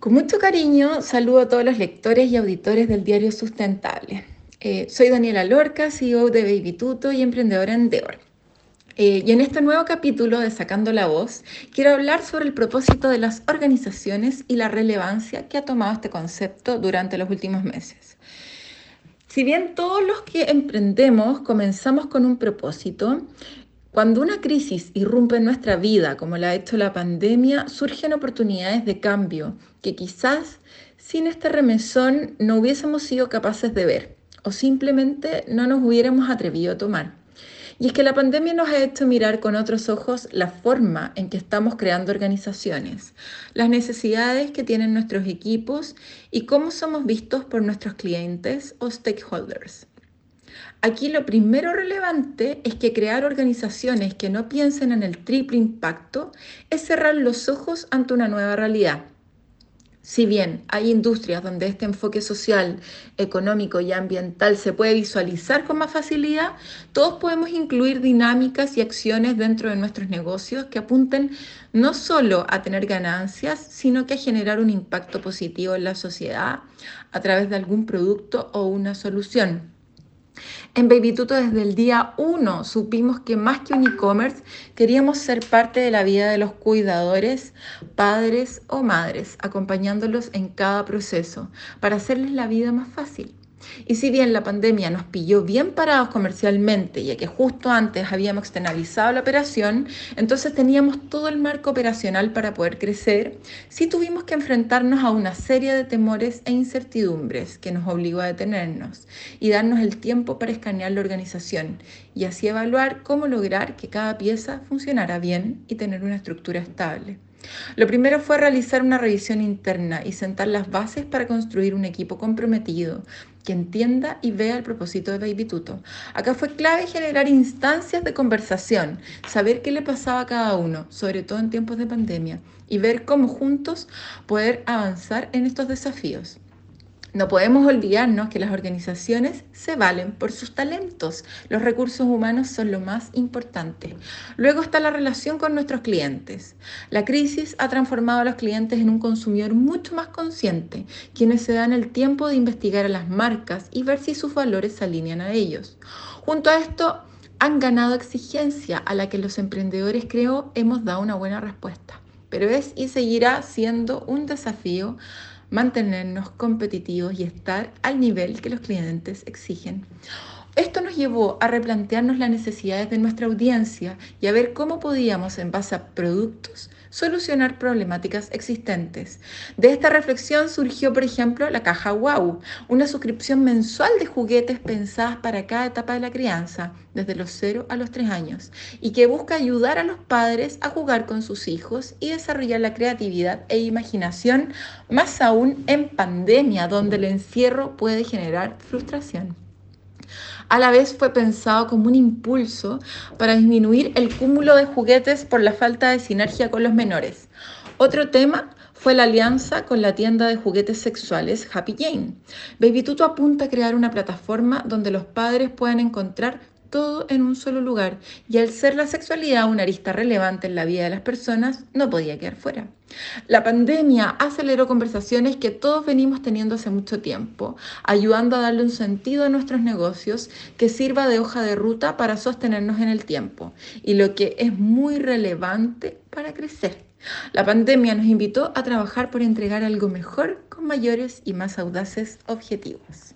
Con mucho cariño saludo a todos los lectores y auditores del diario Sustentable. Eh, soy Daniela Lorca, CEO de Baby Tuto y emprendedora en Deor. Eh, y en este nuevo capítulo de Sacando la Voz, quiero hablar sobre el propósito de las organizaciones y la relevancia que ha tomado este concepto durante los últimos meses. Si bien todos los que emprendemos comenzamos con un propósito, cuando una crisis irrumpe en nuestra vida, como la ha hecho la pandemia, surgen oportunidades de cambio que quizás sin este remesón no hubiésemos sido capaces de ver o simplemente no nos hubiéramos atrevido a tomar. Y es que la pandemia nos ha hecho mirar con otros ojos la forma en que estamos creando organizaciones, las necesidades que tienen nuestros equipos y cómo somos vistos por nuestros clientes o stakeholders. Aquí lo primero relevante es que crear organizaciones que no piensen en el triple impacto es cerrar los ojos ante una nueva realidad. Si bien hay industrias donde este enfoque social, económico y ambiental se puede visualizar con más facilidad, todos podemos incluir dinámicas y acciones dentro de nuestros negocios que apunten no solo a tener ganancias, sino que a generar un impacto positivo en la sociedad a través de algún producto o una solución. En Babytuto desde el día 1 supimos que más que un e-commerce queríamos ser parte de la vida de los cuidadores, padres o madres, acompañándolos en cada proceso para hacerles la vida más fácil. Y si bien la pandemia nos pilló bien parados comercialmente, ya que justo antes habíamos externalizado la operación, entonces teníamos todo el marco operacional para poder crecer, sí tuvimos que enfrentarnos a una serie de temores e incertidumbres que nos obligó a detenernos y darnos el tiempo para escanear la organización y así evaluar cómo lograr que cada pieza funcionara bien y tener una estructura estable. Lo primero fue realizar una revisión interna y sentar las bases para construir un equipo comprometido que entienda y vea el propósito de Baby Tuto. Acá fue clave generar instancias de conversación, saber qué le pasaba a cada uno, sobre todo en tiempos de pandemia, y ver cómo juntos poder avanzar en estos desafíos. No podemos olvidarnos que las organizaciones se valen por sus talentos. Los recursos humanos son lo más importante. Luego está la relación con nuestros clientes. La crisis ha transformado a los clientes en un consumidor mucho más consciente, quienes se dan el tiempo de investigar a las marcas y ver si sus valores se alinean a ellos. Junto a esto, han ganado exigencia a la que los emprendedores creo hemos dado una buena respuesta. Pero es y seguirá siendo un desafío mantenernos competitivos y estar al nivel que los clientes exigen. Esto nos llevó a replantearnos las necesidades de nuestra audiencia y a ver cómo podíamos, en base a productos, solucionar problemáticas existentes. De esta reflexión surgió, por ejemplo, la caja Wow, una suscripción mensual de juguetes pensadas para cada etapa de la crianza, desde los 0 a los 3 años, y que busca ayudar a los padres a jugar con sus hijos y desarrollar la creatividad e imaginación, más aún en pandemia, donde el encierro puede generar frustración a la vez fue pensado como un impulso para disminuir el cúmulo de juguetes por la falta de sinergia con los menores. Otro tema fue la alianza con la tienda de juguetes sexuales Happy Jane. Baby Tuto apunta a crear una plataforma donde los padres puedan encontrar todo en un solo lugar y al ser la sexualidad una arista relevante en la vida de las personas, no podía quedar fuera. La pandemia aceleró conversaciones que todos venimos teniendo hace mucho tiempo, ayudando a darle un sentido a nuestros negocios que sirva de hoja de ruta para sostenernos en el tiempo y lo que es muy relevante para crecer. La pandemia nos invitó a trabajar por entregar algo mejor con mayores y más audaces objetivos.